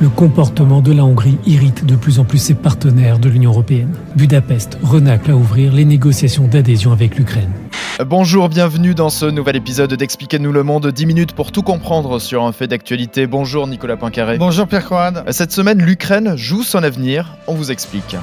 Le comportement de la Hongrie irrite de plus en plus ses partenaires de l'Union européenne. Budapest renacle à ouvrir les négociations d'adhésion avec l'Ukraine. Bonjour, bienvenue dans ce nouvel épisode d'Expliquez-nous le monde. 10 minutes pour tout comprendre sur un fait d'actualité. Bonjour Nicolas Poincaré. Bonjour Pierre Coran. Cette semaine, l'Ukraine joue son avenir. On vous explique.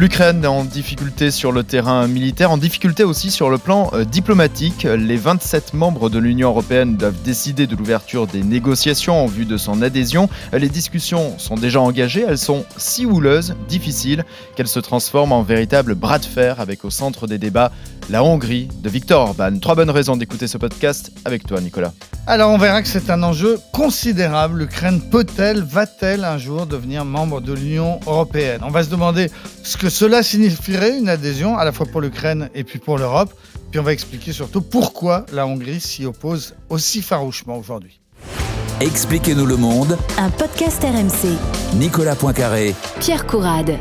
L'Ukraine est en difficulté sur le terrain militaire, en difficulté aussi sur le plan euh, diplomatique. Les 27 membres de l'Union européenne doivent décider de l'ouverture des négociations en vue de son adhésion. Les discussions sont déjà engagées, elles sont si houleuses, difficiles, qu'elles se transforment en véritable bras de fer avec au centre des débats la Hongrie de Viktor Orban. Trois bonnes raisons d'écouter ce podcast avec toi Nicolas. Alors on verra que c'est un enjeu considérable. L'Ukraine peut-elle, va-t-elle un jour devenir membre de l'Union européenne? On va se demander ce que cela signifierait une adhésion à la fois pour l'Ukraine et puis pour l'Europe. Puis on va expliquer surtout pourquoi la Hongrie s'y oppose aussi farouchement aujourd'hui. Expliquez-nous le monde. Un podcast RMC. Nicolas Poincaré. Pierre Courade.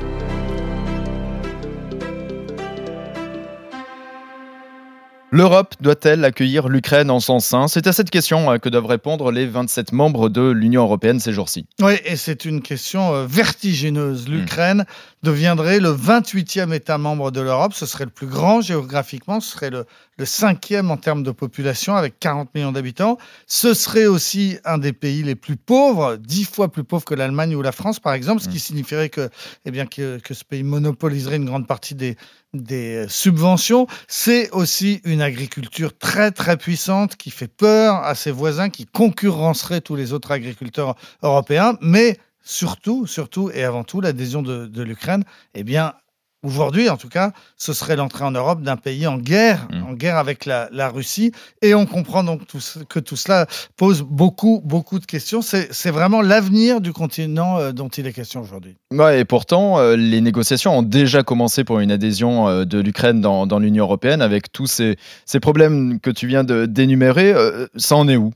L'Europe doit-elle accueillir l'Ukraine en son sein? C'est à cette question euh, que doivent répondre les 27 membres de l'Union européenne ces jours-ci. Oui, et c'est une question euh, vertigineuse. Hmm. L'Ukraine deviendrait le 28e État membre de l'Europe. Ce serait le plus grand géographiquement, ce serait le, le cinquième en termes de population avec 40 millions d'habitants. Ce serait aussi un des pays les plus pauvres, dix fois plus pauvres que l'Allemagne ou la France par exemple, ce qui hmm. signifierait que, eh bien, que, que ce pays monopoliserait une grande partie des, des subventions. C'est aussi une agriculture très très puissante qui fait peur à ses voisins, qui concurrencerait tous les autres agriculteurs européens. Mais surtout, surtout et avant tout, l'adhésion de, l'Ukraine, eh bien, Aujourd'hui, en tout cas, ce serait l'entrée en Europe d'un pays en guerre, mmh. en guerre avec la, Russie. Et on comprend donc que tout cela pose beaucoup, beaucoup de questions. C'est vraiment l'avenir du continent euh, dont il est question aujourd'hui. Ouais, et pourtant, euh, les négociations ont déjà commencé pour une adhésion euh, de l'Ukraine dans, l'Union européenne avec tous ces, ces, problèmes que tu viens d'énumérer. ça en est où?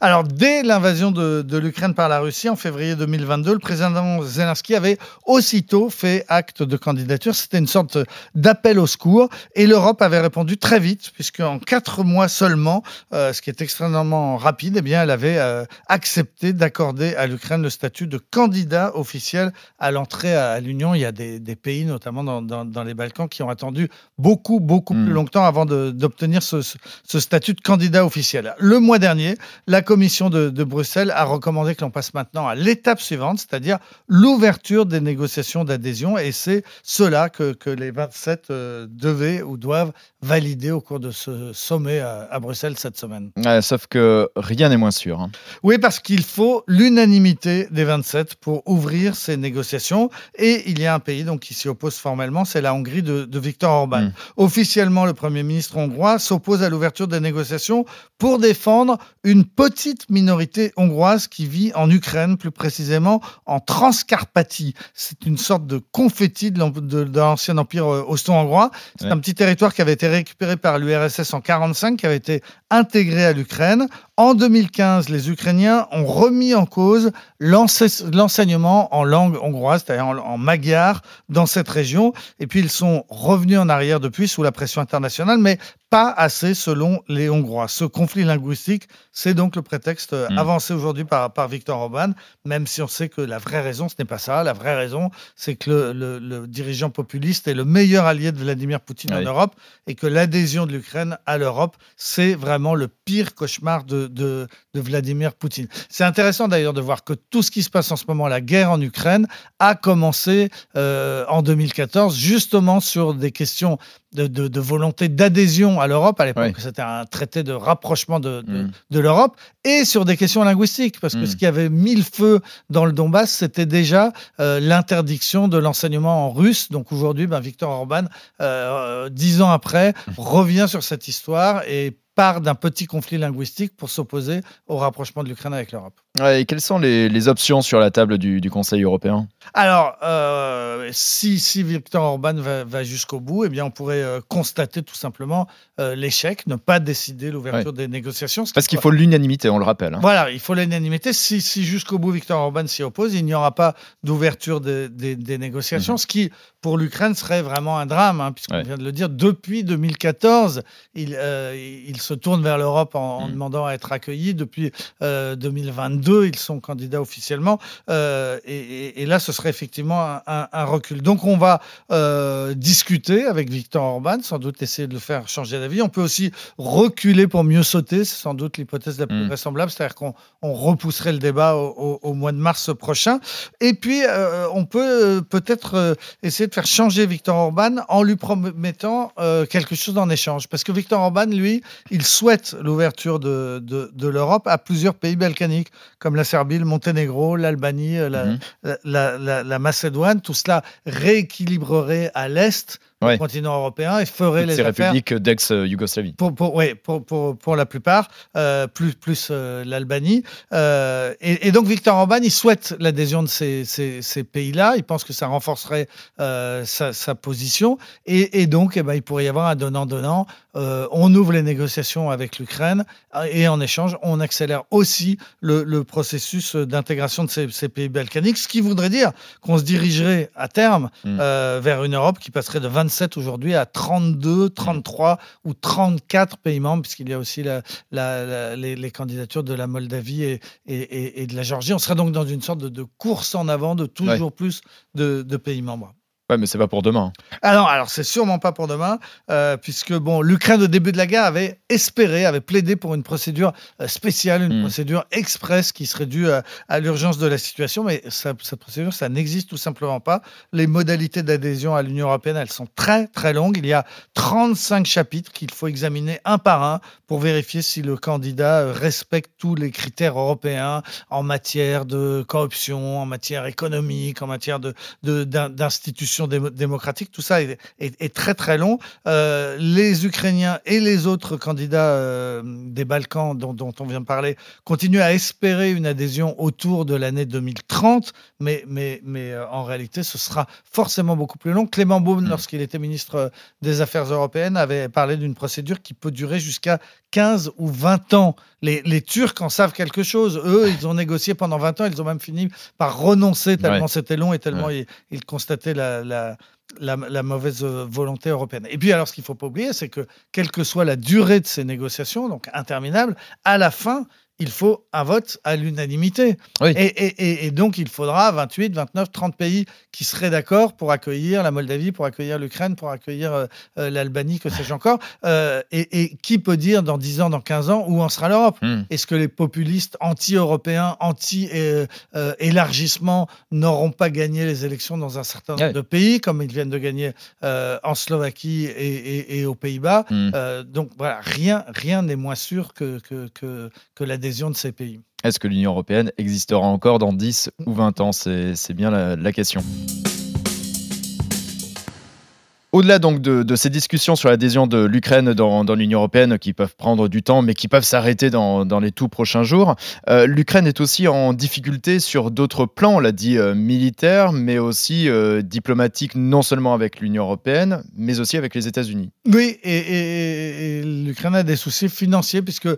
Alors, dès l'invasion de, de l'Ukraine par la Russie en février 2022, le président Zelensky avait aussitôt fait acte de candidature c'était une sorte d'appel au secours. Et l'Europe avait répondu très vite, puisque en quatre mois seulement, euh, ce qui est extrêmement rapide, eh bien, elle avait euh, accepté d'accorder à l'Ukraine le statut de candidat officiel à l'entrée à, l'Union. Il y a des, pays, notamment dans, les Balkans, qui ont attendu beaucoup, beaucoup plus hmm. longtemps avant d'obtenir ce, statut de candidat officiel. Le mois dernier, la Commission de, de Bruxelles a recommandé que l'on passe maintenant à l'étape suivante, c'est-à-dire l'ouverture des négociations d'adhésion. Et c'est cela que, les 27 euh, devaient ou doivent valider au cours de ce sommet à, Bruxelles cette semaine. sauf que rien n'est moins sûr. Hein. Oui, parce qu'il faut l'unanimité des 27 pour ouvrir ces négociations. Et il y a un pays donc, qui s'y oppose formellement, c'est la Hongrie de, de Viktor Orban. Hmm. Officiellement, le Premier ministre hongrois s'oppose à l'ouverture des négociations pour défendre une petite minorité hongroise qui vit en Ukraine, plus précisément en Transcarpathie. C'est une sorte de confetti de, de, de l'ancien empire euh, austro-hongrois. C'est un petit territoire qui avait été récupéré par l'URSS en 1945, qui avait été intégré à l'Ukraine. En 2015, les Ukrainiens ont remis en cause l'enseignement en langue hongroise, c'est-à-dire en, magyar, dans cette région. Et puis ils sont revenus en arrière depuis sous la pression internationale, mais pas assez selon les Hongrois. Ce conflit linguistique, c'est donc le prétexte mm. avancé aujourd'hui par, par Viktor Orban, même si on sait que la vraie raison, ce n'est pas ça. La vraie raison, c'est que le, dirigeant populiste est le meilleur allié de Vladimir Poutine en Europe et que l'adhésion de l'Ukraine à l'Europe, c'est vraiment le pire cauchemar de, de, Vladimir Poutine. C'est intéressant d'ailleurs de voir que tout ce qui se passe en ce moment, la guerre en Ukraine, a commencé euh, en 2014 justement sur des questions de, volonté d'adhésion à l'Europe. À l'époque, c'était un traité de rapprochement de, mm. l'Europe et sur des questions linguistiques, parce que mm. ce qui avait mis le feu dans le Donbass, c'était déjà euh, l'interdiction de l'enseignement en russe. Donc aujourd'hui, ben, Victor Orban, euh, dix ans après, mm. revient sur cette histoire et part d'un petit conflit linguistique pour s'opposer au rapprochement de l'Ukraine avec l'Europe. et quelles sont les, options sur la table du, Conseil européen? Alors, euh, si, si Viktor Orban va, jusqu'au bout, eh bien, on pourrait euh, constater tout simplement euh, l'échec, ne pas décider l'ouverture des négociations. Parce qu'il faut l'unanimité, on le rappelle. Hein. Voilà, il faut l'unanimité. Si, si jusqu'au bout Viktor Orban s'y oppose, il n'y aura pas d'ouverture des, négociations, mhm. ce qui, pour l'Ukraine, serait vraiment un drame, hein, puisqu'on vient de le dire, depuis 2014, ils, ils se tournent vers l'Europe en, mm. demandant à être accueillis. Depuis 2022, ils sont candidats officiellement. Et, là, ce serait effectivement un, recul. Donc, on va discuter avec Victor Orban, sans doute essayer de le faire changer d'avis. On peut aussi reculer pour mieux sauter. C'est sans doute l'hypothèse la plus mm. vraisemblable. C'est-à-dire qu'on repousserait le débat au, mois de mars prochain. Et puis, on peut peut-être essayer de faire changer Victor Orban en lui promettant euh, quelque chose en échange. Parce que Victor Orban, lui, il souhaite l'ouverture de, de, l'Europe à plusieurs pays balkaniques, comme la Serbie, le Monténégro, l'Albanie, euh, mhm. la, la, la, Macédoine. Tout cela rééquilibrerait à l'Est le continent européen et ferait les ces républiques d'ex-Yougoslavie. Pour, pour, oui, pour, pour, pour, la plupart, euh, plus, plus euh, l'Albanie. Euh, et, donc Victor Orban, il souhaite l'adhésion de ces, ces, ces pays-là. Il pense que ça renforcerait sa, sa, position. Et, et donc, eh ben, il pourrait y avoir un donnant-donnant. on ouvre les négociations avec l'Ukraine et en échange, on accélère aussi le, le processus d'intégration de ces, ces, pays balkaniques, ce qui voudrait dire qu'on se dirigerait à terme hmm. vers une Europe qui passerait de 20 aujourd'hui à 32, 33 ou 34 pays membres, puisqu'il y a aussi les, candidatures de la Moldavie et, et, de la Géorgie. On serait donc dans une sorte de, course en avant de toujours plus de, de pays membres. Ouais, mais c'est pas pour demain. Alors, ah alors c'est sûrement pas pour demain, euh, puisque bon, l'Ukraine au début de la guerre avait espéré, avait plaidé pour une procédure euh, spéciale, une hmm. procédure express qui serait due euh, à, l'urgence de la situation, mais cette procédure, ça n'existe tout simplement pas. Les modalités d'adhésion à l'Union européenne, elles sont très très longues. Il y a 35 chapitres qu'il faut examiner un par un pour vérifier si le candidat respecte tous les critères européens en matière de corruption, en matière économique, en matière de d'institutions démocratique, tout ça est, très très long. Euh, les Ukrainiens et les autres candidats euh, des Balkans dont, on vient de parler continuent à espérer une adhésion autour de l'année 2030, mais, mais, mais euh, en réalité, ce sera forcément beaucoup plus long. Clément Beaune, mm. lorsqu'il était ministre des Affaires européennes, avait parlé d'une procédure qui peut durer jusqu'à 15 ou 20 ans. Les, les, Turcs en savent quelque chose. Eux, ils ont négocié pendant 20 ans. Ils ont même fini par renoncer tellement c'était long et tellement ils, constataient la, la, mauvaise volonté européenne. Et puis, alors, ce qu'il ne faut pas oublier, c'est que, quelle que soit la durée de ces négociations, donc interminables, à la fin, il faut un vote à l'unanimité. Et, donc, il faudra 28, 29, 30 pays qui seraient d'accord pour accueillir la Moldavie, pour accueillir l'Ukraine, pour accueillir euh, euh, l'Albanie, que sais-je encore. Euh, et, qui peut dire dans 10 ans, dans 15 ans, où en sera l'Europe? Hmm. Est-ce que les populistes anti-européens, anti-élargissement n'auront pas gagné les élections dans un certain nombre de pays, comme ils viennent de gagner en Slovaquie et, aux Pays-Bas? Hmm. Donc, voilà, rien rien n'est moins sûr que, que, que, que la Est-ce que l'Union européenne existera encore dans 10 ou 20 ans? C'est bien la question. Au-delà donc de, ces discussions sur l'adhésion de l'Ukraine dans, l'Union européenne qui peuvent prendre du temps mais qui peuvent s'arrêter dans, les tout prochains jours, euh, l'Ukraine est aussi en difficulté sur d'autres plans, on l'a dit euh, militaire, mais aussi euh, diplomatique, non seulement avec l'Union européenne, mais aussi avec les États-Unis. Oui, et, l'Ukraine a des soucis financiers puisque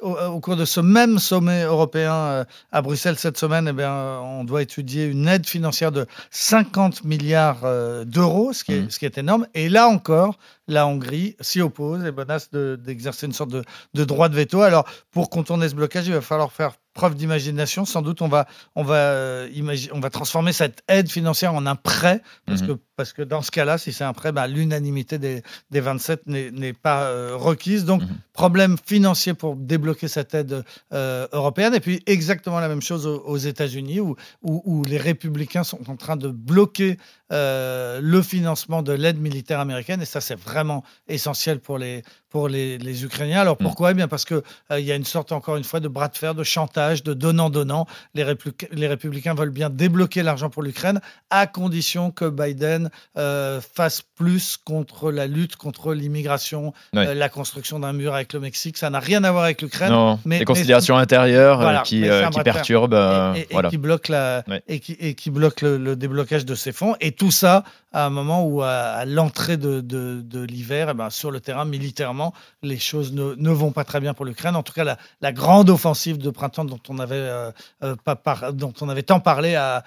au, cours de ce même sommet européen à Bruxelles cette semaine, eh bien, on doit étudier une aide financière de 50 milliards d'euros, ce, mmh. ce qui est énorme et là encore, la Hongrie s'y oppose et menace d'exercer une sorte de, droit de veto. Alors, pour contourner ce blocage, il va falloir faire preuve d'imagination. Sans doute, on va, on, va, euh, on va transformer cette aide financière en un prêt, parce, mhm. que, parce que dans ce cas-là, si c'est un prêt, bah, l'unanimité des, des, 27 n'est pas euh, requise. Donc, mhm. problème financier pour débloquer cette aide euh, européenne. Et puis, exactement la même chose aux, États-Unis, où, où, les républicains sont en train de bloquer le financement de l'aide militaire américaine. Et ça, c'est vraiment essentiel pour les, pour les, les Ukrainiens. Alors, mhm. pourquoi? Eh bien, parce qu'il il y a une sorte, encore une fois, de bras de fer, de chantage de donnant-donnant. Les, les, républicains veulent bien débloquer l'argent pour l'Ukraine à condition que Biden euh, fasse plus contre la lutte contre l'immigration, euh, la construction d'un mur avec le Mexique. Ça n'a rien à voir avec l'Ukraine. Mais les considérations intérieures euh, qui, qui perturbent et, qui bloquent, la, et qui, et qui bloquent le, déblocage de ces fonds. Et tout ça à un moment où, à, l'entrée de, de, l'hiver, eh ben, sur le terrain, militairement, clairement, les choses ne, vont pas très bien pour l'Ukraine. En tout cas, la, grande offensive de printemps dont on avait, euh, euh, pas dont on avait tant parlé a,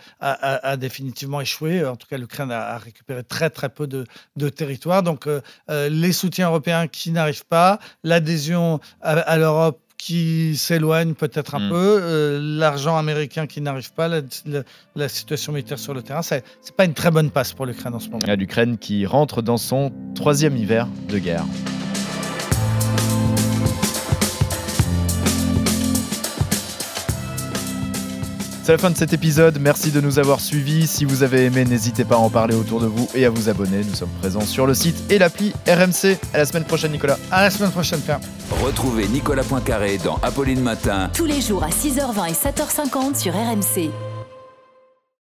définitivement échoué. En tout cas, l'Ukraine a, récupéré très très peu de, de territoire. Donc, les soutiens européens qui n'arrivent pas, l'adhésion à l'Europe qui s'éloigne peut-être un hmm. peu, euh, l'argent américain qui n'arrive pas, la, situation militaire sur le terrain, c'est pas une très bonne passe pour l'Ukraine en ce moment. L'Ukraine qui rentre dans son troisième hiver de guerre. C'est la fin de cet épisode. Merci de nous avoir suivis. Si vous avez aimé, n'hésitez pas à en parler autour de vous et à vous abonner. Nous sommes présents sur le site et l'appli RMC. À la semaine prochaine, Nicolas. À la semaine prochaine, Pierre. Retrouvez Nicolas Poincaré dans Apolline Matin. Tous les jours à 6h20 et 7h50 sur RMC.